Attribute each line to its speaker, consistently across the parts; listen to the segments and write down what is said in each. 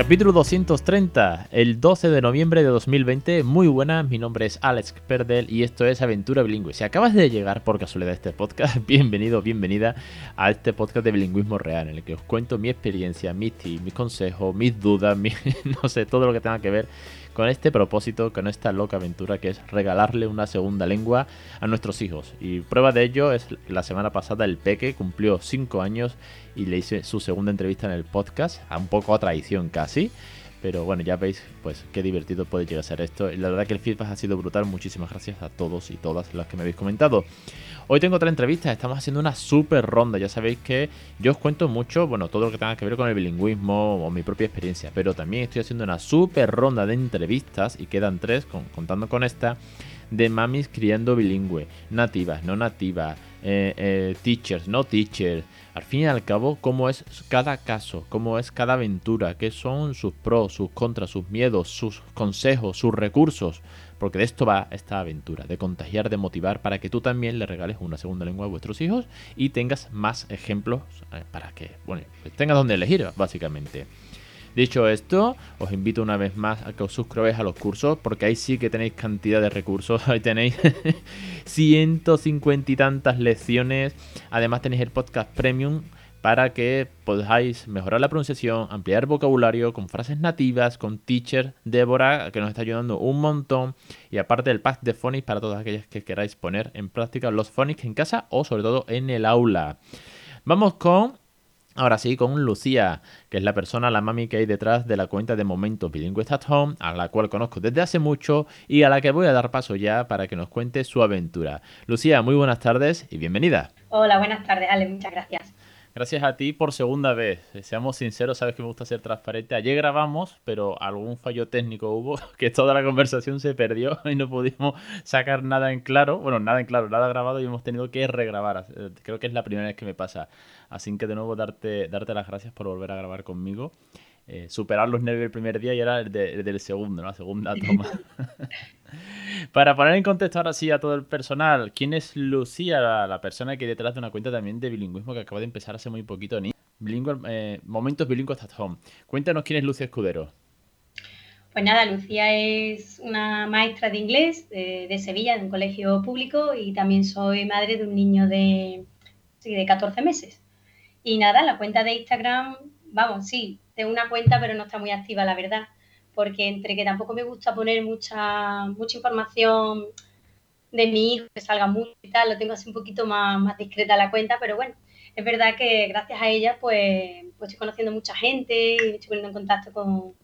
Speaker 1: Capítulo 230, el 12 de noviembre de 2020. Muy buenas, mi nombre es Alex Perdel y esto es Aventura Bilingüe. Si acabas de llegar por casualidad a este podcast, bienvenido, bienvenida a este podcast de bilingüismo real, en el que os cuento mi experiencia, mis tips, mis consejos, mis dudas, no sé, todo lo que tenga que ver con este propósito, con esta loca aventura que es regalarle una segunda lengua a nuestros hijos. Y prueba de ello es la semana pasada el Peque cumplió 5 años y le hice su segunda entrevista en el podcast, a un poco a traición casi. Pero bueno, ya veis pues qué divertido puede llegar a ser esto. La verdad que el feedback ha sido brutal. Muchísimas gracias a todos y todas las que me habéis comentado. Hoy tengo otra entrevista, estamos haciendo una super ronda. Ya sabéis que yo os cuento mucho, bueno, todo lo que tenga que ver con el bilingüismo o mi propia experiencia. Pero también estoy haciendo una super ronda de entrevistas y quedan tres, contando con esta, de mamis criando bilingüe. Nativas, no nativas, eh, eh, teachers, no teachers al fin y al cabo, cómo es cada caso, cómo es cada aventura, qué son sus pros, sus contras, sus miedos, sus consejos, sus recursos. Porque de esto va esta aventura, de contagiar, de motivar para que tú también le regales una segunda lengua a vuestros hijos y tengas más ejemplos eh, para que, bueno, pues tengas donde elegir, básicamente. Dicho esto, os invito una vez más a que os suscribáis a los cursos, porque ahí sí que tenéis cantidad de recursos. Ahí tenéis 150 y tantas lecciones. Además tenéis el podcast premium para que podáis mejorar la pronunciación, ampliar vocabulario con frases nativas, con teacher Débora, que nos está ayudando un montón. Y aparte del pack de phonics para todas aquellas que queráis poner en práctica los phonics en casa o sobre todo en el aula. Vamos con Ahora sí, con Lucía, que es la persona, la mami que hay detrás de la cuenta de Momentos Bilingües at Home, a la cual conozco desde hace mucho y a la que voy a dar paso ya para que nos cuente su aventura. Lucía, muy buenas tardes y bienvenida.
Speaker 2: Hola, buenas tardes, Ale, muchas gracias.
Speaker 1: Gracias a ti por segunda vez. Seamos sinceros, sabes que me gusta ser transparente. Ayer grabamos, pero algún fallo técnico hubo, que toda la conversación se perdió y no pudimos sacar nada en claro. Bueno, nada en claro, nada grabado y hemos tenido que regrabar. Eh, creo que es la primera vez que me pasa. Así que de nuevo darte, darte las gracias por volver a grabar conmigo. Eh, superar los nervios del primer día y era el, del segundo, la segunda toma. Para poner en contexto ahora sí a todo el personal, ¿quién es Lucía, la, persona que hay detrás de una cuenta también de bilingüismo que acaba de empezar hace muy poquito? Ni eh, Momentos Bilingües at Home. Cuéntanos quién es Lucía Escudero.
Speaker 2: Pues nada, Lucía es una maestra de inglés de, Sevilla, de un colegio público, y también soy madre de un niño de, de 14 meses. Y nada, la cuenta de Instagram, vamos, sí, tengo una cuenta, pero no está muy activa, la verdad porque entre que tampoco me gusta poner mucha, mucha información de mi hijo, que salga mucho y tal, lo tengo así un poquito más, más discreta la cuenta, pero bueno, es verdad que gracias a ella pues, pues estoy conociendo mucha gente y estoy poniendo en contacto con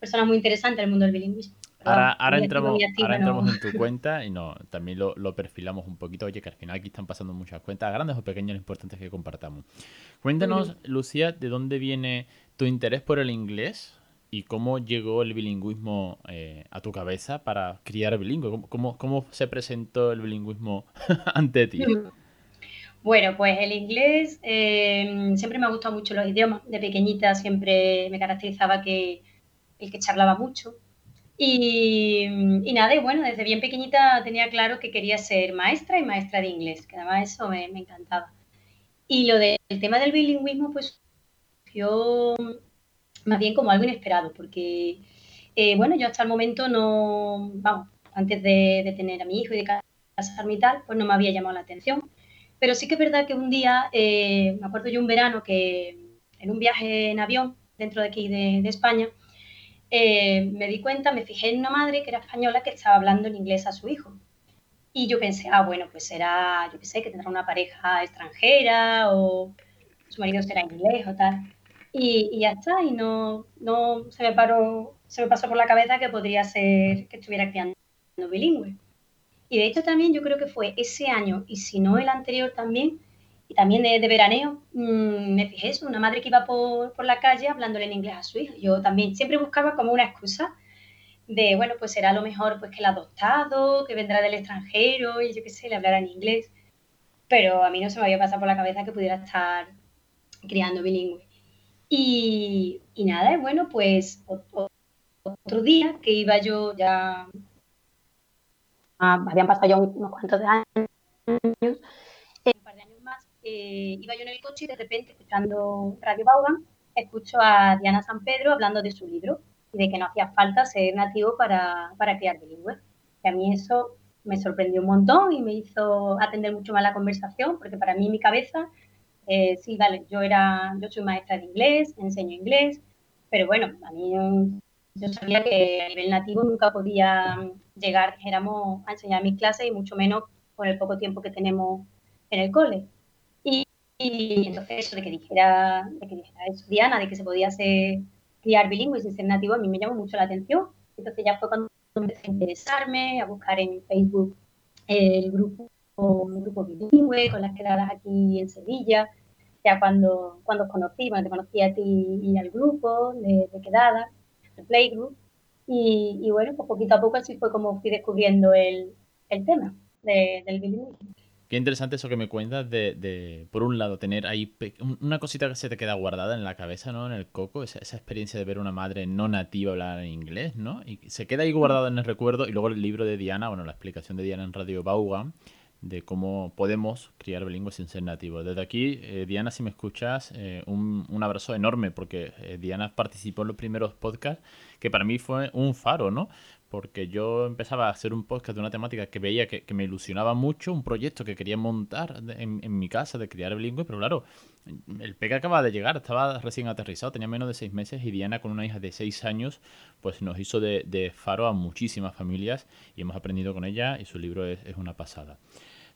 Speaker 2: personas muy interesantes del mundo del bilingüismo.
Speaker 1: Ahora, entramos, en tu cuenta y no, también lo, lo, perfilamos un poquito. Oye, que al final aquí están pasando muchas cuentas, grandes o pequeñas, importantes que compartamos. Cuéntanos, Lucía, ¿de dónde viene tu interés por el inglés? ¿Y cómo llegó el bilingüismo eh, a tu cabeza para criar bilingüe? ¿Cómo, cómo, se presentó el bilingüismo ante ti?
Speaker 2: Bueno, pues el inglés eh, siempre me ha gustado mucho los idiomas. De pequeñita siempre me caracterizaba que el que charlaba mucho. Y, y nada, y bueno, desde bien pequeñita tenía claro que quería ser maestra y maestra de inglés, que además eso me, me encantaba. Y lo del tema del bilingüismo, pues yo más bien como algo inesperado, porque, eh, bueno, yo hasta el momento no, vamos, antes de, tener a mi hijo y de casarme y tal, pues no me había llamado la atención. Pero sí que es verdad que un día, eh, me acuerdo yo un verano que en un viaje en avión dentro de aquí de, España, eh, me di cuenta, me fijé en una madre que era española que estaba hablando en inglés a su hijo. Y yo pensé, ah, bueno, pues será, yo qué sé, que tendrá una pareja extranjera o su marido será inglés o tal y, ya está, y no, no se me se me pasó por la cabeza que podría ser que estuviera criando bilingüe. Y de hecho también yo creo que fue ese año, y si no el anterior también, y también de, veraneo, mmm, me fijé eso, una madre que iba por, por, la calle hablándole en inglés a su hijo. Yo también siempre buscaba como una excusa de, bueno, pues será lo mejor pues que el adoptado, que vendrá del extranjero, y yo qué sé, le hablará en inglés. Pero a mí no se me había pasado por la cabeza que pudiera estar criando bilingüe. Y, y nada, bueno, pues otro día que iba yo ya, ah, habían pasado ya unos cuantos años, eh, un par de años más, eh, iba yo en el coche y de repente, escuchando Radio Baugan, escucho a Diana San Pedro hablando de su libro y de que no hacía falta ser nativo para, para crear bilingüe. Y a mí eso me sorprendió un montón y me hizo atender mucho más la conversación, porque para mí mi cabeza, eh, sí, vale, yo era, yo soy maestra de inglés, enseño inglés, pero bueno, a mí yo sabía que a nivel nativo nunca podía llegar, dijéramos, a enseñar mis clases y mucho menos con el poco tiempo que tenemos en el cole. Y, entonces eso de que dijera, de que dijera eso, Diana, de que se podía hacer, criar bilingüe sin ser nativo, a mí me llamó mucho la atención. Entonces ya fue cuando empecé a interesarme, a buscar en Facebook el grupo, un grupo bilingüe con las quedadas aquí en Sevilla. Ya cuando, cuando os conocí, cuando te conocí a ti y al grupo de, de quedadas, el playgroup. Y, y, bueno, pues poquito a poco así fue como fui descubriendo el, el tema del bilingüismo.
Speaker 1: Qué interesante eso que me cuentas de, por un lado, tener ahí una cosita que se te queda guardada en la cabeza, ¿no? En el coco, esa, esa experiencia de ver una madre no nativa hablar en inglés, ¿no? Y se queda ahí guardado en el recuerdo. Y luego el libro de Diana, bueno, la explicación de Diana en Radio Baugan, de cómo podemos criar bilingües sin ser nativos. Desde aquí, eh, Diana, si me escuchas, eh, un, un, abrazo enorme, porque eh, Diana participó en los primeros podcasts, que para mí fue un faro, ¿no? Porque yo empezaba a hacer un podcast de una temática que veía que, me ilusionaba mucho, un proyecto que quería montar en, mi casa de criar bilingüe, pero claro, el PEC acaba de llegar, estaba recién aterrizado, tenía menos de seis meses y Diana con una hija de seis años, pues nos hizo de, faro a muchísimas familias y hemos aprendido con ella y su libro es una pasada.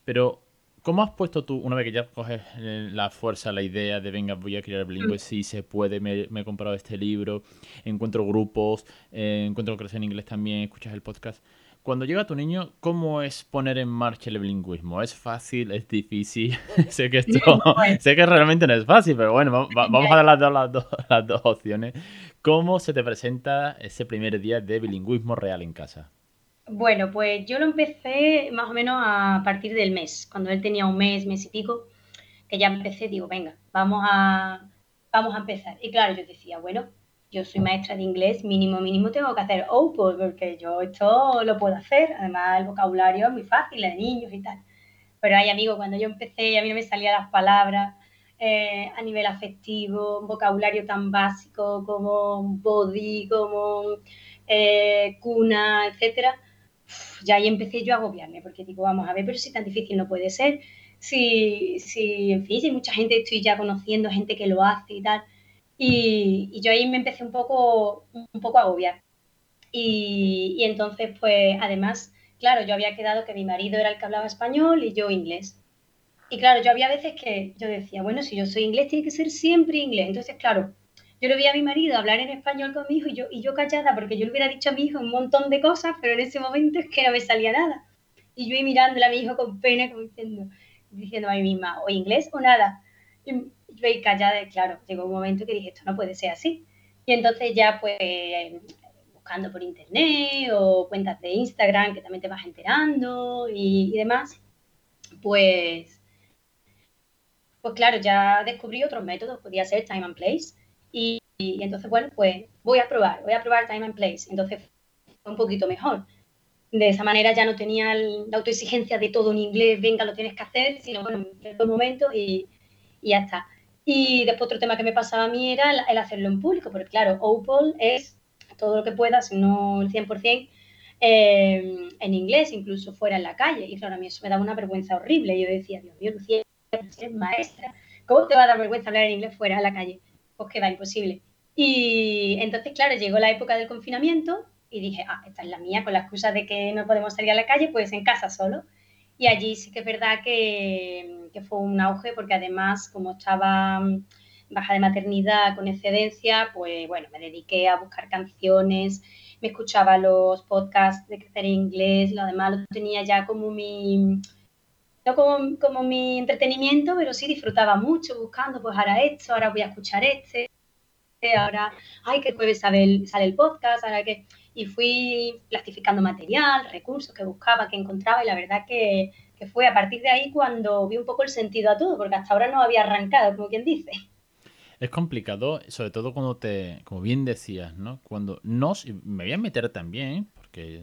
Speaker 1: Pero ¿Cómo has puesto tú, una vez que ya coges eh, la fuerza, la idea de venga, voy a crear bilingüe, mm. si se puede, me, he comprado este libro, encuentro grupos, eh, encuentro crecer en inglés también, escuchas el podcast? Cuando llega tu niño, ¿cómo es poner en marcha el bilingüismo? ¿Es fácil? ¿Es difícil? sé que esto, sé que realmente no es fácil, pero bueno, vamos a dar las, dos, las dos opciones. ¿Cómo se te presenta ese primer día de bilingüismo real en casa?
Speaker 2: Bueno, pues yo lo empecé más o menos a partir del mes, cuando él tenía un mes, mes y pico, que ya empecé, digo, venga, vamos a, vamos a empezar. Y claro, yo decía, bueno, yo soy maestra de inglés, mínimo, mínimo tengo que hacer OPOL, porque yo esto lo puedo hacer. Además, el vocabulario es muy fácil, de niños y tal. Pero hay amigos, cuando yo empecé, a mí no me salían las palabras eh, a nivel afectivo, vocabulario tan básico como body, como eh, cuna, etcétera ya ahí empecé yo a agobiarme, porque digo, vamos a ver, pero si tan difícil no puede ser, si, si en fin, si mucha gente estoy ya conociendo, gente que lo hace y tal, y, yo ahí me empecé un poco, un poco a agobiar. Y, y, entonces, pues, además, claro, yo había quedado que mi marido era el que hablaba español y yo inglés. Y claro, yo había veces que yo decía, bueno, si yo soy inglés, tiene que ser siempre inglés. Entonces, claro, yo le vi a mi marido hablar en español con mi hijo y yo, y yo callada, porque yo le hubiera dicho a mi hijo un montón de cosas, pero en ese momento es que no me salía nada. Y yo iba mirándole a mi hijo con pena, como diciendo, diciendo a mí misma, o inglés o nada. Y yo ahí callada, y claro, llegó un momento que dije, esto no puede ser así. Y entonces ya pues buscando por internet o cuentas de Instagram que también te vas enterando y, y demás, pues, pues claro, ya descubrí otros métodos, podía ser time and place, y, entonces, bueno, pues voy a probar, voy a probar Time and Place. Entonces fue un poquito mejor. De esa manera ya no tenía la autoexigencia de todo en inglés, venga, lo tienes que hacer, sino bueno, en los momentos y, y, ya está. Y después otro tema que me pasaba a mí era el, hacerlo en público, porque claro, OPOL es todo lo que puedas, no el 100%, eh, en inglés, incluso fuera en la calle. Y claro, a mí eso me daba una vergüenza horrible. Yo decía, Dios mío, Lucía, eres maestra, ¿cómo te va a dar vergüenza hablar en inglés fuera en la calle? Pues queda imposible. Y entonces, claro, llegó la época del confinamiento y dije, ah, esta es la mía, con la excusa de que no podemos salir a la calle, pues en casa solo. Y allí sí que es verdad que, que fue un auge, porque además, como estaba mm, baja de maternidad con excedencia, pues bueno, me dediqué a buscar canciones, me escuchaba los podcasts de crecer en inglés, lo demás lo tenía ya como mi, como, como mi entretenimiento, pero sí disfrutaba mucho buscando, pues ahora esto, ahora voy a escuchar este, ahora, ay, que jueves sale el, sale el podcast, ahora que... Y fui plastificando material, recursos que buscaba, que encontraba, y la verdad que, que fue a partir de ahí cuando vi un poco el sentido a todo, porque hasta ahora no había arrancado, como quien dice.
Speaker 1: Es complicado, sobre todo cuando te, como bien decías, ¿no? Cuando nos, me voy a meter también, porque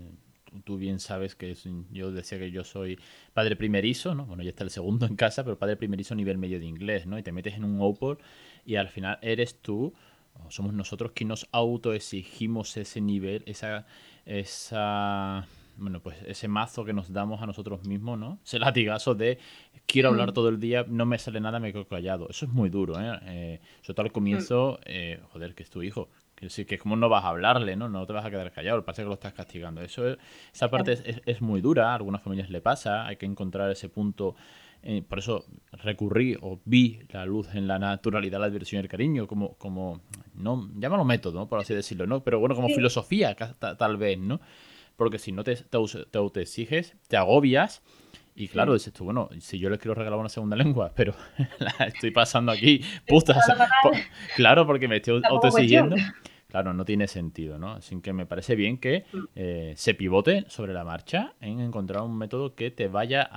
Speaker 1: tú bien sabes que yo decía que yo soy padre primerizo, ¿no? Bueno, ya está el segundo en casa, pero padre primerizo a nivel medio de inglés, ¿no? Y te metes en un Opel y al final eres tú, o somos nosotros quienes nos autoexigimos ese nivel, esa, esa, bueno, pues ese mazo que nos damos a nosotros mismos, ¿no? Ese latigazo de quiero hablar mm. todo el día, no me sale nada, me quedo callado. Eso es muy duro, ¿eh? eh sobre todo al comienzo, eh, joder, que es tu hijo, que decir, que como no vas a hablarle, ¿no? No te vas a quedar callado, parece que lo estás castigando. Eso esa parte es, muy dura, a algunas familias le pasa, hay que encontrar ese punto. Eh, por eso recurrí o vi la luz en la naturalidad, la diversión y el cariño, como, como no, llámalo método, ¿no? por así decirlo, ¿no? Pero bueno, como filosofía, tal vez, ¿no? Porque si no te, te, te autoexiges, te agobias y claro, dices tú, bueno, si yo les quiero regalar una segunda lengua, pero la estoy pasando aquí, putas. claro, porque me estoy autoexigiendo. Claro, no tiene sentido, ¿no? Así que me parece bien que mm. eh, se pivote sobre la marcha en encontrar un método que te vaya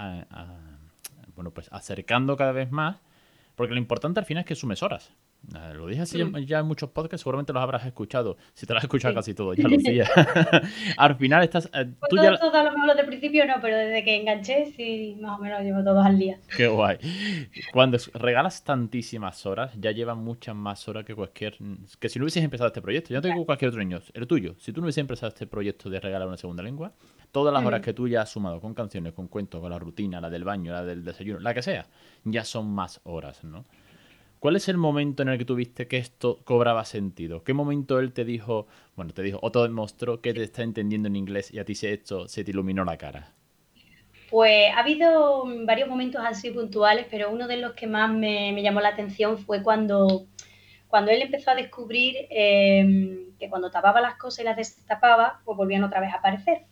Speaker 1: bueno, pues acercando cada vez más, porque lo importante al final es que sumes horas. Lo dije así ya en muchos podcasts, seguramente los habrás escuchado. Si te lo has escuchado casi todo, ya Lucía. Al final estás.
Speaker 2: Eh, pues tú todo, ya... todo, lo de principio no, pero desde que enganché, sí, más o menos llevo todos al día.
Speaker 1: Qué guay. Cuando regalas tantísimas horas, ya llevan muchas más horas que cualquier. Que si no hubieses empezado este proyecto. Yo no tengo cualquier otro niño, el tuyo. Si tú no hubieses empezado este proyecto de regalar una segunda lengua, todas las horas que tú ya has sumado con canciones, con cuentos, con la rutina, la del baño, la del desayuno, la que sea, ya son más horas, ¿no? ¿Cuál es el momento en el que tuviste que esto cobraba sentido? ¿Qué momento él te dijo, bueno, te dijo, o te demostró que te está entendiendo en inglés y a ti se, esto se te iluminó la cara?
Speaker 2: Pues ha habido varios momentos así puntuales, pero uno de los que más me, llamó la atención fue cuando, cuando él empezó a descubrir em, que cuando tapaba las cosas y las destapaba, pues volvían otra vez a aparecer.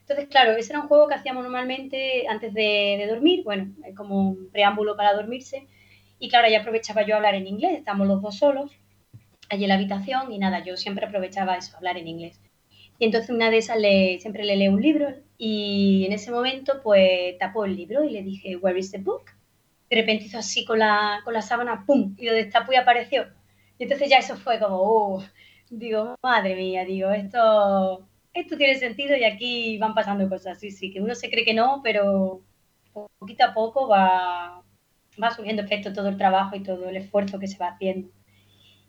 Speaker 2: Entonces, claro, ese era un juego que hacíamos normalmente antes de, de dormir, bueno, como un preámbulo para dormirse y claro, ya aprovechaba yo a hablar en inglés, estamos los dos solos allí en la habitación y nada, yo siempre aprovechaba eso, hablar en inglés. Y entonces una de esas le, siempre le leo un libro y en ese momento pues tapó el libro y le dije, where is the book? De repente hizo así con la, con la sábana, ¡pum! Y lo destapó y apareció. Y entonces ya eso fue como, uh, digo, madre mía, digo, esto, esto tiene sentido y aquí van pasando cosas. Sí, sí, que uno se cree que no, pero poquito a poco va, va subiendo efecto todo el trabajo y todo el esfuerzo que se va haciendo.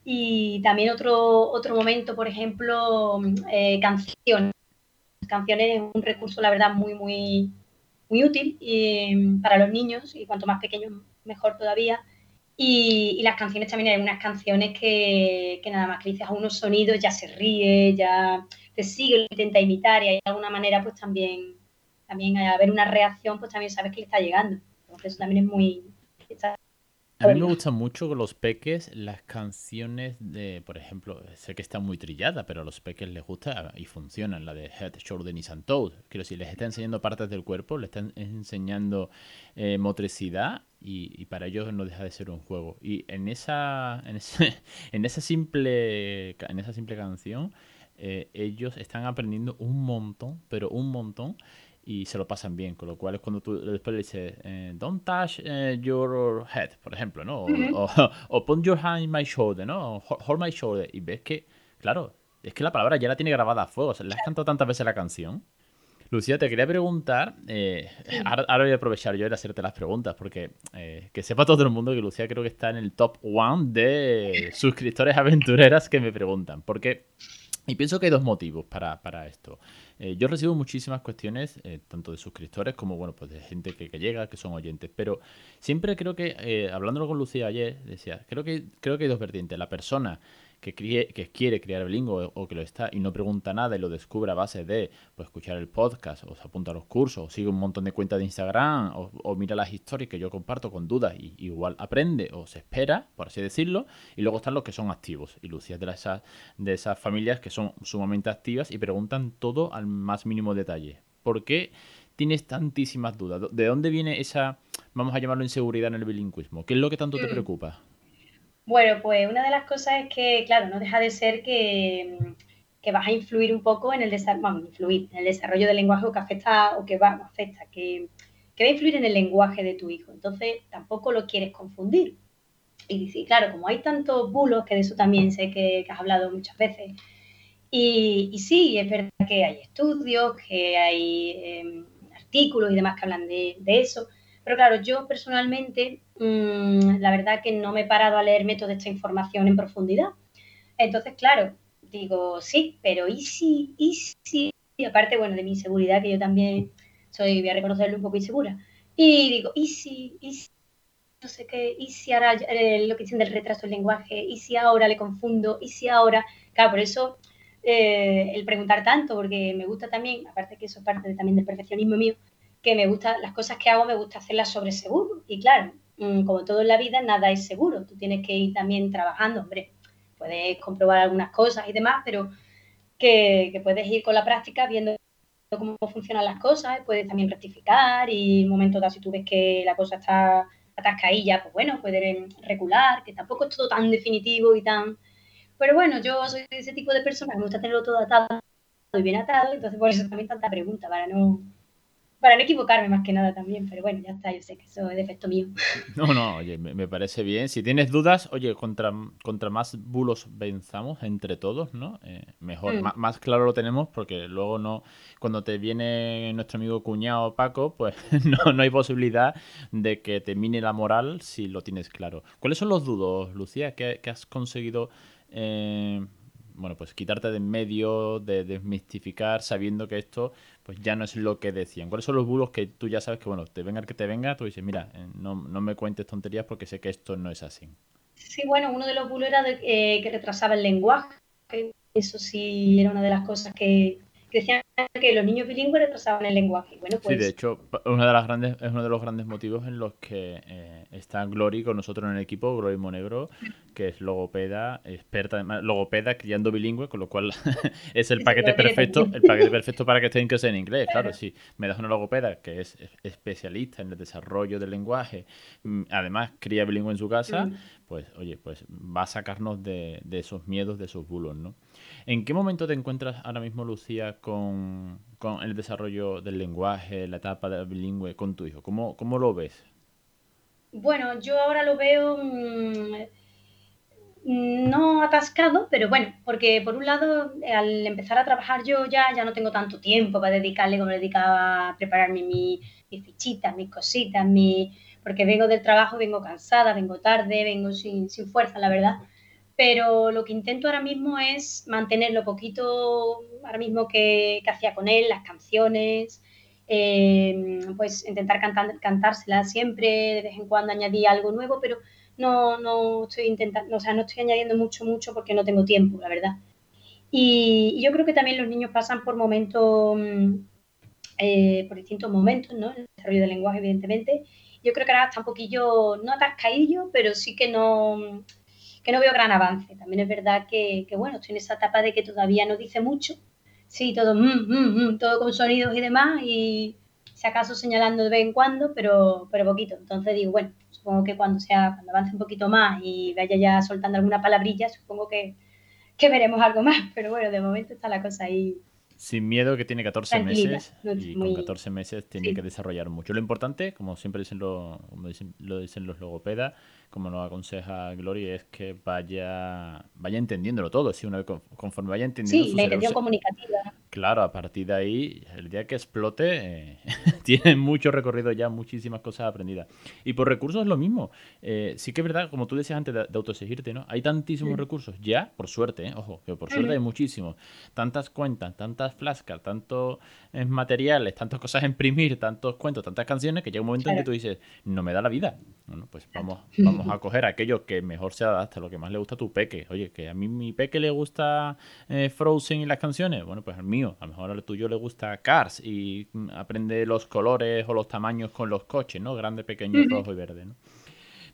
Speaker 2: Y también otro, otro momento, por ejemplo, eh, canciones. Canciones es un recurso, la verdad, muy, muy, muy útil para los niños y cuanto más pequeños, mejor todavía. Y, las canciones también hay unas canciones que, que, nada más que dices a unos sonidos ya se ríe, ya te sigue, lo intenta imitar y de alguna manera pues también, también al haber una reacción pues también sabes que le está llegando. Entonces eso también es muy,
Speaker 1: a mí me gustan mucho los peques las canciones de, por ejemplo, sé que está muy trillada, pero a los peques les gusta y funcionan, la de Head, Shoulder, and Toes. Quiero decir, les está enseñando partes del cuerpo, les están enseñando eh, motricidad y, para ellos no deja de ser un juego. Y en esa, en, en esa, simple, en esa simple canción, eh, ellos están aprendiendo un montón, pero un montón y se lo pasan bien, con lo cual es cuando tú después le dices, eh, don't touch eh, your head, por ejemplo, ¿no? O, put your hand in my shoulder, ¿no? hold my shoulder. Y ves que, claro, es que la palabra ya la tiene grabada a fuego, se le has cantado tantas veces la canción. Lucía, te quería preguntar, eh, ahora, voy a aprovechar yo de hacerte las preguntas, porque que sepa todo el mundo que Lucía creo que está en el top one de suscriptores aventureras que me preguntan, porque, y pienso que hay dos motivos para, para esto. Eh, yo recibo muchísimas cuestiones, eh, tanto de suscriptores como bueno, pues de gente que, llega, que son oyentes. Pero siempre creo que, eh, hablándolo con Lucía ayer, decía, creo que, creo que hay dos vertientes. La persona que, que quiere crear bilingüe o que lo está y no pregunta nada y lo descubre a base de pues, escuchar el podcast o se apunta a los cursos o sigue un montón de cuentas de Instagram o, mira las historias que yo comparto con dudas y igual aprende o se espera, por así decirlo, y luego están los que son activos. Y Lucía es de esas, de esas familias que son sumamente activas y preguntan todo al más mínimo detalle. ¿Por qué tienes tantísimas dudas? ¿De dónde viene esa, vamos a llamarlo inseguridad en el bilingüismo? ¿Qué es lo que tanto te mm. preocupa?
Speaker 2: Bueno, pues una de las cosas es que, claro, no deja de ser que, vas a influir un poco en el desarrollo, influir en el desarrollo del lenguaje o que afecta, o que va, afecta, que, va a influir en el lenguaje de tu hijo. Entonces, tampoco lo quieres confundir. y, claro, como hay tantos bulos, que de eso también sé que, has hablado muchas veces, y, sí, es verdad que hay estudios, que hay em, artículos y demás que hablan de, eso, pero claro, yo personalmente, mm, la verdad que no me he parado a leerme toda esta información en profundidad. Entonces, claro, digo, sí, pero ¿y si, y si? Y aparte, bueno, de mi inseguridad, que yo también soy, voy a reconocerlo, un poco insegura. Y digo, ¿y si, y si no sé qué, y si ahora eh, lo que dicen del retraso del lenguaje, y si ahora le confundo, y si ahora, claro, por eso eh, el preguntar tanto, porque me gusta también, aparte que eso es parte también del perfeccionismo mío, que me gusta, las cosas que hago me gusta hacerlas sobre seguro, y claro, mm, como todo en la vida, nada es seguro, tú tienes que ir también trabajando, hombre, puedes comprobar algunas cosas y demás, pero que, puedes ir con la práctica viendo cómo funcionan las cosas, puedes también rectificar y en un momento dado si tú ves que la cosa está atascadilla, pues bueno, pueden recular, que tampoco es todo tan definitivo y tan... Pero bueno, yo soy ese tipo de persona me gusta tenerlo todo atado y bien atado, entonces por eso también tanta pregunta, para no para no equivocarme más que nada también, pero bueno, ya está, yo sé que eso es defecto mío.
Speaker 1: No, no, oye, me, parece bien. Si tienes dudas, oye, contra, contra más bulos venzamos entre todos, ¿no? Eh, mejor, mm. más, claro lo tenemos porque luego no, cuando te viene nuestro amigo cuñado Paco, pues no, no hay posibilidad de que te mine la moral si lo tienes claro. ¿Cuáles son los dudos, Lucía, que, has conseguido... Eh, bueno, pues quitarte de en medio, de desmistificar, sabiendo que esto pues ya no es lo que decían. ¿Cuáles son los bulos que tú ya sabes que, bueno, te venga el que te venga, tú dices, mira, eh, no, me cuentes tonterías porque sé que esto no es así?
Speaker 2: Sí, bueno, uno de los bulos era de, eh, que retrasaba el lenguaje. Eso sí era una de las cosas que, decían que los niños bilingües retrasaban el lenguaje. Bueno,
Speaker 1: pues... Sí, de pues hecho, una de las grandes, es uno de los grandes motivos en los que eh, está Glory con nosotros en el equipo, Glory Monegro, que es logopeda, experta, logopeda criando bilingüe, con lo cual es el paquete perfecto, el paquete perfecto para que estén que en inglés. Claro, si me das una logopeda que es especialista en el desarrollo del lenguaje, mm, además cría bilingüe en su casa, pues oye, pues va a sacarnos de, de esos miedos, de esos bulos, ¿no? ¿En qué momento te encuentras ahora mismo, Lucía, con, el desarrollo del lenguaje, la etapa de bilingüe con tu hijo? ¿Cómo, cómo lo ves?
Speaker 2: Bueno, yo ahora lo veo mm, no atascado, pero bueno, porque por un lado, al empezar a trabajar yo ya, ya no tengo tanto tiempo para dedicarle como le dedicaba a prepararme mis fichitas, mis cositas, mi, porque vengo del trabajo, vengo cansada, vengo tarde, vengo sin, sin fuerza, la verdad pero lo que intento ahora mismo es mantener lo poquito ahora mismo que, hacía con él, las canciones, eh, pues intentar cantar, cantárselas siempre, de vez en cuando añadir algo nuevo, pero no, no estoy intentando, o sea, no estoy añadiendo mucho, mucho porque no tengo tiempo, la verdad. Y, yo creo que también los niños pasan por momentos, eh, por distintos momentos, ¿no? El desarrollo del lenguaje, evidentemente. Yo creo que ahora está un poquillo, no atascadillo, pero sí que no, que no veo gran avance. También es verdad que, bueno, estoy en esa etapa de que todavía no dice mucho. Sí, todo, mm, mm, mm, todo con sonidos y demás, y si acaso señalando de vez en cuando, pero, pero poquito. Entonces digo, bueno, supongo que cuando sea, cuando avance un poquito más y vaya ya soltando alguna palabrilla, supongo que, que veremos algo más. Pero bueno, de momento está la cosa ahí
Speaker 1: sin miedo que tiene 14 meses y con 14 meses tiene que desarrollar mucho. Lo importante, como siempre dicen, lo, dicen, lo dicen los logopedas, como nos aconseja Gloria, es que vaya vaya entendiéndolo todo. Si uno conforme vaya entendiendo.
Speaker 2: Sí, la intención comunicativa.
Speaker 1: Claro, a partir de ahí, el día que explote, eh, tiene mucho recorrido ya, muchísimas cosas aprendidas. Y por recursos es lo mismo. Eh, sí que es verdad, como tú decías antes de, autoexigirte, ¿no? Hay tantísimos recursos, ya, por suerte, ¿eh? ojo, que por suerte hay muchísimos. Tantas cuentas, tantas flascas, tantos materiales, tantas cosas a imprimir, tantos cuentos, tantas canciones, que llega un momento en que tú dices, no me da la vida. Bueno, pues vamos, vamos a coger aquello que mejor se adapta, lo que más le gusta a tu peque. Oye, que a mí mi peque le gusta Frozen y las canciones, bueno, pues al mío a lo mejor al tuyo le gusta Cars y mm, aprende los colores o los tamaños con los coches, ¿no? Grande, pequeño, rojo y verde, ¿no?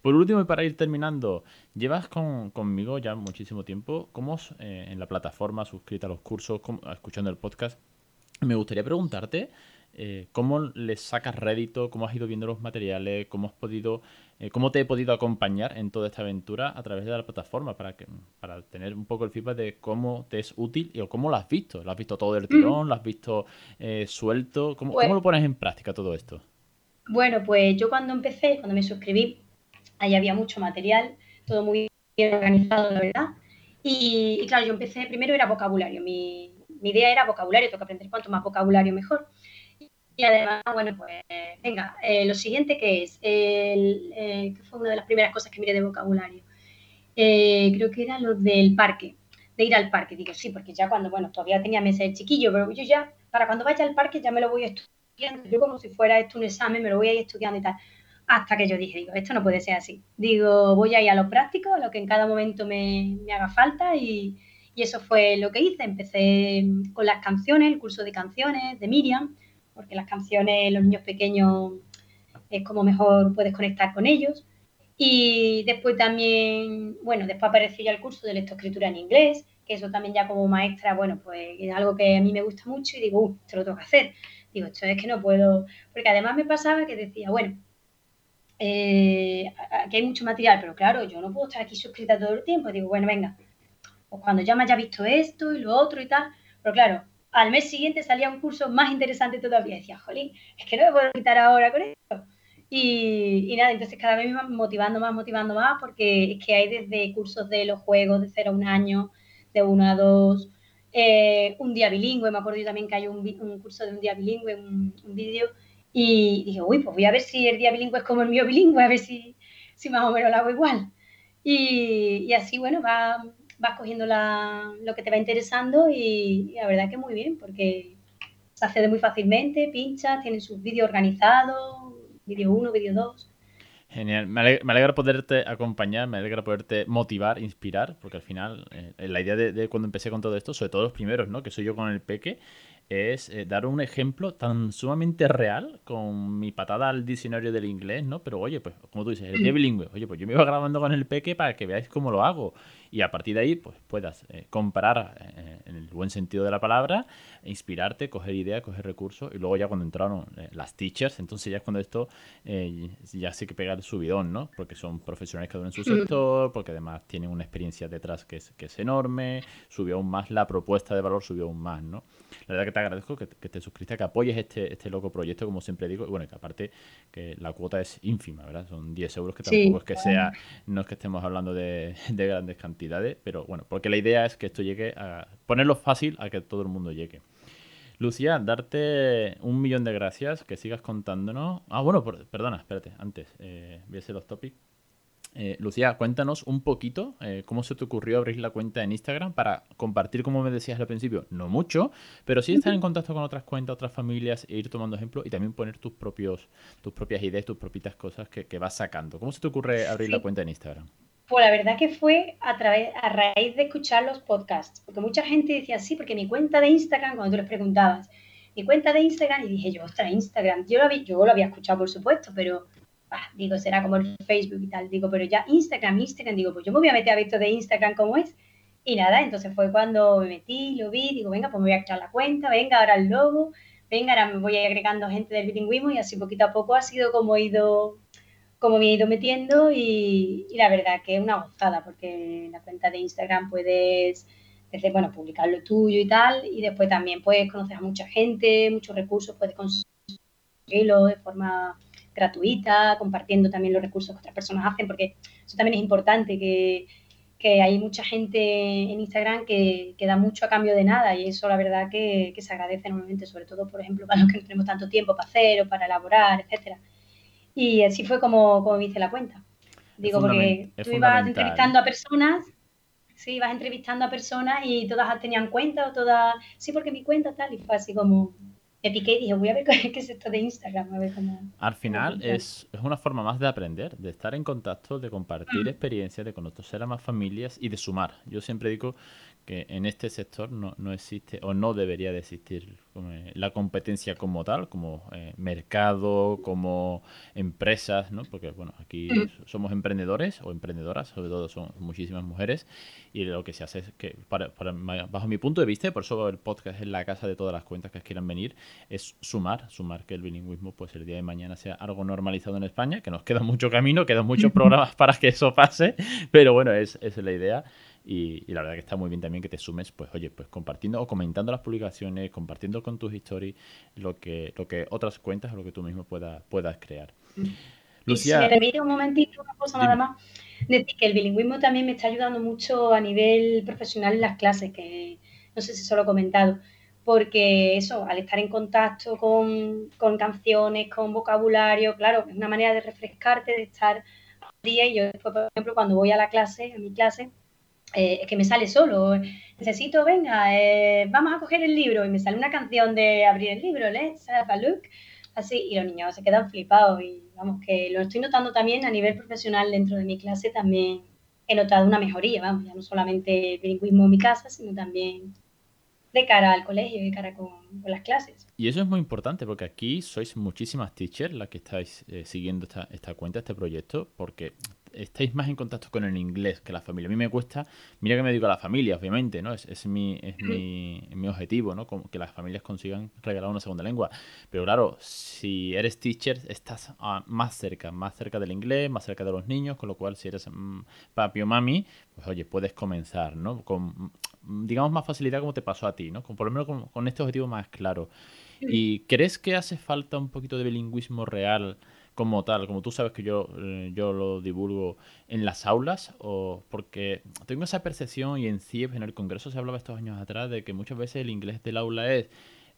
Speaker 1: Por último, y para ir terminando, llevas conmigo ya muchísimo tiempo. ¿Cómo eh, en la plataforma, suscrita a los cursos, escuchando el podcast? Me gustaría preguntarte eh, cómo le sacas rédito, cómo has ido viendo los materiales, cómo has podido eh, ¿Cómo te he podido acompañar en toda esta aventura a través de la plataforma para, que, para tener un poco el feedback de cómo te es útil y cómo lo has visto? ¿Lo has visto todo del tirón? ¿Lo has visto eh, suelto? ¿Cómo, ¿Cómo, lo pones en práctica todo esto?
Speaker 2: Bueno, pues yo cuando empecé, cuando me suscribí, ahí había mucho material, todo muy bien organizado, la verdad. Y, claro, yo empecé, primero era vocabulario, mi, mi idea era vocabulario, tengo que aprender cuanto más vocabulario mejor. Y además, bueno, pues venga, eh, lo siguiente que es, el, eh, que fue una de las primeras cosas que miré de vocabulario, eh, creo que era lo del parque, de ir al parque. Digo, sí, porque ya cuando, bueno, todavía tenía meses de chiquillo, pero yo ya, para cuando vaya al parque ya me lo voy estudiando, yo como si fuera esto un examen, me lo voy a ir estudiando y tal. Hasta que yo dije, digo, esto no puede ser así. Digo, voy a ir a lo práctico, a lo que en cada momento me, me haga falta y, y eso fue lo que hice. Empecé con las canciones, el curso de canciones de Miriam, porque las canciones, los niños pequeños, es como mejor puedes conectar con ellos. Y después también, bueno, después apareció ya el curso de lectoescritura en inglés, que eso también ya como maestra, bueno, pues es algo que a mí me gusta mucho y digo, uh, esto lo tengo que hacer. Digo, esto es que no puedo, porque además me pasaba que decía, bueno, eh, aquí hay mucho material, pero claro, yo no puedo estar aquí suscrita todo el tiempo. Digo, bueno, venga, pues cuando ya me haya visto esto y lo otro y tal, pero claro, al mes siguiente salía un curso más interesante todavía. Decía, jolín, es que no me puedo quitar ahora con esto. Y, nada, entonces cada vez me motivando más, motivando más, porque es que hay desde cursos de los juegos de 0 a un año, de 1 a 2, eh, un día bilingüe, me acuerdo yo también que hay un, curso de un día bilingüe, un, vídeo, y dije, uy, pues voy a ver si el día bilingüe es como el mío bilingüe, a ver si, si más o menos lo hago igual. Y, y así, bueno, va, vas cogiendo lo que te va interesando y, la verdad que muy bien, porque se accede muy fácilmente, pinchas, tienen sus vídeos organizados, vídeo 1, vídeo 2.
Speaker 1: Genial, me alegra, poderte acompañar, me alegra poderte motivar, inspirar, porque al final eh, la idea de, de, cuando empecé con todo esto, sobre todo los primeros, ¿no? Que soy yo con el peque, es eh, dar un ejemplo tan sumamente real con mi patada al diccionario del inglés, ¿no? Pero oye, pues como tú dices, el día bilingüe, oye, pues yo me iba grabando con el peque para que veáis cómo lo hago y a partir de ahí pues puedas eh, comparar eh, en el buen sentido de la palabra, inspirarte, coger ideas, coger recursos y luego ya cuando entraron las teachers, entonces ya es cuando esto ya sí que pega el subidón, ¿no? Porque son profesionales uno en su sector, porque además tienen una experiencia detrás que es, que es enorme, subió aún más la propuesta de valor, subió aún más, ¿no? La verdad que te agradezco que, te suscribas, que apoyes este, este loco proyecto, como siempre digo. Y bueno, que aparte que la cuota es ínfima, ¿verdad? Son 10 euros, que tampoco es que sea, no es que estemos hablando de, grandes cantidades, pero bueno, porque la idea es que esto llegue a ponerlo fácil a que todo el mundo llegue. Lucía, darte un millón de gracias, que sigas contándonos. Ah, bueno, perdona, espérate, antes, eh, voy a hacer los topics. Eh, Lucía, cuéntanos un poquito eh, cómo se te ocurrió abrir la cuenta en Instagram para compartir, como me decías al principio, no mucho, pero sí estar en contacto con otras cuentas, otras familias e ir tomando ejemplos y también poner tus propios, tus propias ideas, tus propias cosas que, vas sacando. ¿Cómo se te ocurre abrir la cuenta en Instagram?
Speaker 2: Pues la verdad que fue a través, a raíz de escuchar los podcasts, porque mucha gente decía sí, porque mi cuenta de Instagram, cuando tú les preguntabas, mi cuenta de Instagram, y dije yo, ostras, Instagram, yo lo había, yo lo había escuchado por supuesto, pero digo, será como el Facebook y tal, digo, pero ya Instagram, Instagram, digo, pues yo me voy a meter a ver esto de Instagram como es. Y nada, entonces fue cuando me metí, lo vi, digo, venga, pues me voy a crear la cuenta, venga, ahora el logo, venga, ahora me voy agregando gente del bilingüismo y así poquito a poco ha sido como he ido, como me he ido metiendo y, la verdad que es una gozada porque en la cuenta de Instagram puedes, desde, bueno, publicar lo tuyo y tal y después también puedes conocer a mucha gente, muchos recursos, puedes conseguirlo de forma gratuita, compartiendo también los recursos que otras personas hacen, porque eso también es importante, que, que hay mucha gente en Instagram que, que, da mucho a cambio de nada y eso la verdad que, que, se agradece enormemente, sobre todo, por ejemplo, para los que no tenemos tanto tiempo para hacer o para elaborar, etcétera. Y así fue como, como me hice la cuenta. Digo, porque tú ibas entrevistando a personas, sí, ibas entrevistando a personas y todas tenían cuenta o todas, sí, porque mi cuenta tal, y fue así como, me piqué y dije, voy a ver qué es esto de Instagram, a ver cómo...
Speaker 1: Al final es, es, una forma más de aprender, de estar en contacto, de compartir mm. experiencias, de conocer a más familias y de sumar. Yo siempre digo que en este sector no, no existe o no debería de existir eh, la competencia como tal, como eh, mercado, como empresas, ¿no? Porque, bueno, aquí somos emprendedores o emprendedoras, sobre todo son muchísimas mujeres, y lo que se hace es que, para, bajo mi punto de vista, y por eso el podcast es la casa de todas las cuentas que quieran venir, es sumar, sumar que el bilingüismo, pues el día de mañana sea algo normalizado en España, que nos queda mucho camino, quedan muchos programas para que eso pase, pero bueno, es, es la idea. Y, la verdad que está muy bien también que te sumes, pues oye, pues compartiendo o comentando las publicaciones, compartiendo con tus stories lo que, lo que otras cuentas o lo que tú mismo puedas puedas crear. Mm.
Speaker 2: Lucía... si me permite un momentito, una cosa nada más, decir que el bilingüismo también me está ayudando mucho a nivel profesional en las clases, que no sé si solo he comentado, porque eso, al estar en contacto con, con canciones, con vocabulario, claro, es una manera de refrescarte, de estar al día y yo después, por ejemplo, cuando voy a la clase, a mi clase, eh, que me sale solo. Necesito, venga, eh, vamos a coger el libro y me sale una canción de abrir el libro, Let's have a look. Así, y los niños se quedan flipados. Y vamos, que lo estoy notando también a nivel profesional dentro de mi clase, también he notado una mejoría, vamos, ya no solamente bilingüismo en mi casa, sino también de cara al colegio, de cara con, las clases.
Speaker 1: Y eso es muy importante porque aquí sois muchísimas teachers las que estáis eh, siguiendo esta, esta cuenta, este proyecto, porque estáis más en contacto con el inglés que la familia. A mí me cuesta, mira que me digo a la familia, obviamente, ¿no? Es, es, mi, es mi, mi, objetivo, ¿no? que las familias consigan regalar una segunda lengua. Pero claro, si eres teacher, estás ah, más cerca, más cerca del inglés, más cerca de los niños, con lo cual si eres mm, papi o mami, pues oye, puedes comenzar, ¿no? Con, mm, digamos, más facilidad como te pasó a ti, ¿no? Con, por lo menos con, con este objetivo más claro. ¿Y crees que hace falta un poquito de bilingüismo real? Como tal, como tú sabes que yo, eh, yo lo divulgo en las aulas, o porque tengo esa percepción y en CIEP, en el Congreso, se hablaba estos años atrás de que muchas veces el inglés del aula es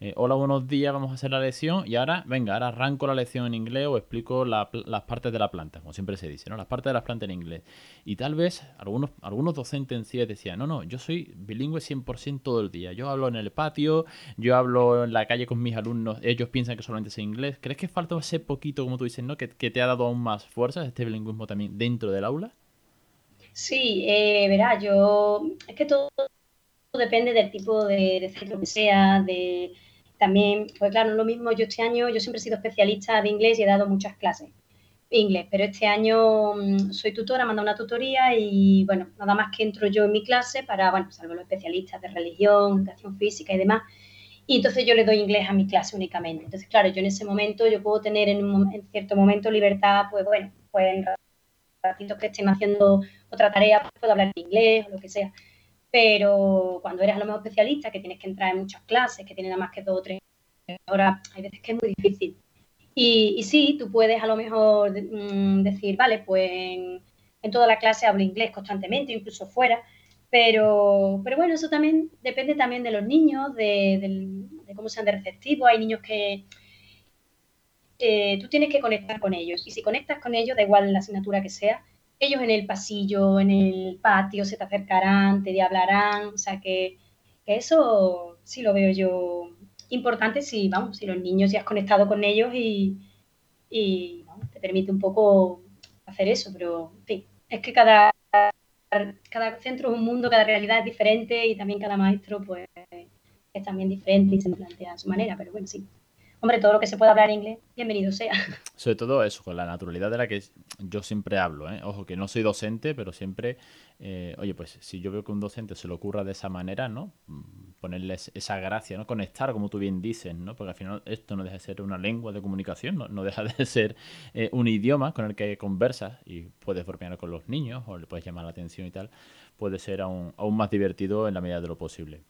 Speaker 1: eh, hola, buenos días, vamos a hacer la lección y ahora, venga, ahora arranco la lección en inglés o explico las partes de la planta, como siempre se dice, ¿no? Las partes de las plantas en inglés. Y tal vez algunos, algunos docentes en sí decían, no, no, yo soy bilingüe 100% todo el día. Yo hablo en el patio, yo hablo en la calle con mis alumnos, ellos piensan que solamente sé inglés. ¿Crees que falta ese poquito, como tú dices, ¿no? Que, te ha dado aún más fuerza este bilingüismo también dentro del aula?
Speaker 2: Sí, eh, verá, yo, es que todo depende del tipo de, de centro que sea, de también, pues claro, lo mismo, yo este año, yo siempre he sido especialista de inglés y he dado muchas clases inglés, pero este año mm, soy tutora, mando una tutoría y bueno, nada más que entro yo en mi clase para, bueno, salvo los especialistas de religión, educación física y demás, y entonces yo le doy inglés a mi clase únicamente. Entonces, claro, yo en ese momento, yo puedo tener en, un, en cierto momento libertad, pues bueno, pues en ratitos que estén haciendo otra tarea, puedo hablar inglés o lo que sea pero cuando eres a lo mejor especialista, que tienes que entrar en muchas clases, que tienen nada más que dos o tres horas, hay veces que es muy difícil. Y, y sí, tú puedes a lo mejor mm, decir, vale, pues en, toda la clase hablo inglés constantemente, incluso fuera, pero, pero bueno, eso también depende también de los niños, de, cómo sean de receptivos. Hay niños que eh, tú tienes que conectar con ellos y si conectas con ellos, da igual la asignatura que sea, ellos en el pasillo, en el patio, se te acercarán, te hablarán, o sea que, eso sí lo veo yo importante si, vamos, si los niños ya has conectado con ellos y, te permite un poco hacer eso, pero en fin, es que cada, cada centro es un mundo, cada realidad es diferente y también cada maestro pues es también diferente y se plantea a su manera, pero bueno, sí hombre, todo lo que se pueda hablar en inglés, bienvenido sea.
Speaker 1: Sobre todo eso, con la naturalidad de la que yo siempre hablo. ¿eh? Ojo, que no soy docente, pero siempre, eh, oye, pues si yo veo que un docente se le ocurra de esa manera, ¿no? Ponerles esa gracia, ¿no? Conectar, como tú bien dices, ¿no? Porque al final esto no deja de ser una lengua de comunicación, no, deja de ser eh, un idioma con el que conversas y puedes bromear con los niños o le puedes llamar la atención y tal, puede ser aún, aún más divertido en la medida de lo posible.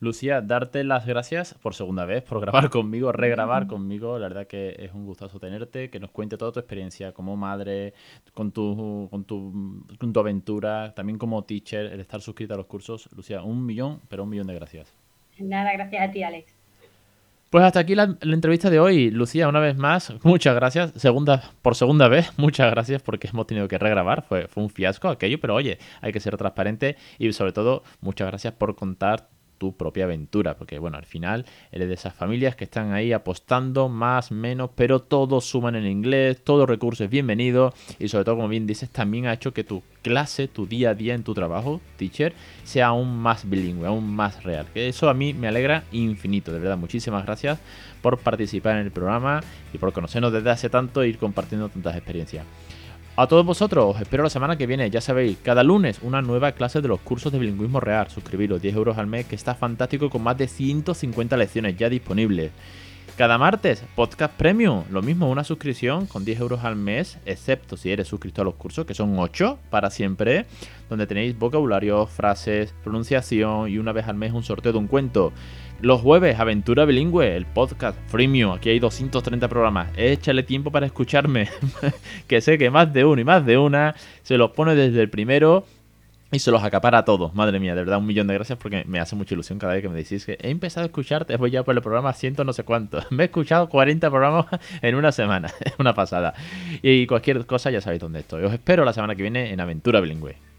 Speaker 1: Lucía, darte las gracias por segunda vez, por grabar conmigo, regrabar conmigo. La verdad que es un gustazo tenerte, que nos cuente toda tu experiencia como madre, con tu, con tu, con tu aventura, también como teacher, el estar suscrita a los cursos. Lucía, un millón, pero un millón de gracias.
Speaker 2: Nada, gracias a ti, Alex.
Speaker 1: Pues hasta aquí la, entrevista de hoy. Lucía, una vez más, muchas gracias. Segunda, por segunda vez, muchas gracias porque hemos tenido que regrabar. Fue, fue un fiasco aquello, pero oye, hay que ser transparente y sobre todo, muchas gracias por contar tu propia aventura, porque bueno, al final eres de esas familias que están ahí apostando más, menos, pero todos suman en inglés, todo recurso es bienvenido y sobre todo, como bien dices, también ha hecho que tu clase, tu día a día en tu trabajo, teacher, sea aún más bilingüe, aún más real. Que eso a mí me alegra infinito, de verdad, muchísimas gracias por participar en el programa y por conocernos desde hace tanto e ir compartiendo tantas experiencias. A todos vosotros os espero la semana que viene, ya sabéis, cada lunes una nueva clase de los cursos de bilingüismo real. Suscribiros 10 euros al mes, que está fantástico con más de 150 lecciones ya disponibles. Cada martes, podcast premium, lo mismo, una suscripción con 10 euros al mes, excepto si eres suscrito a los cursos, que son 8 para siempre, donde tenéis vocabulario, frases, pronunciación y una vez al mes un sorteo de un cuento. Los jueves, Aventura Bilingüe, el podcast freemium. Aquí hay 230 programas. Échale tiempo para escucharme. que sé que más de uno y más de una se los pone desde el primero y se los acapara a todos. Madre mía, de verdad, un millón de gracias porque me hace mucha ilusión cada vez que me decís que he empezado a escucharte, voy ya por el programa ciento no sé cuánto. Me he escuchado 40 programas en una semana. Es una pasada. Y cualquier cosa ya sabéis dónde estoy. Os espero la semana que viene en Aventura Bilingüe.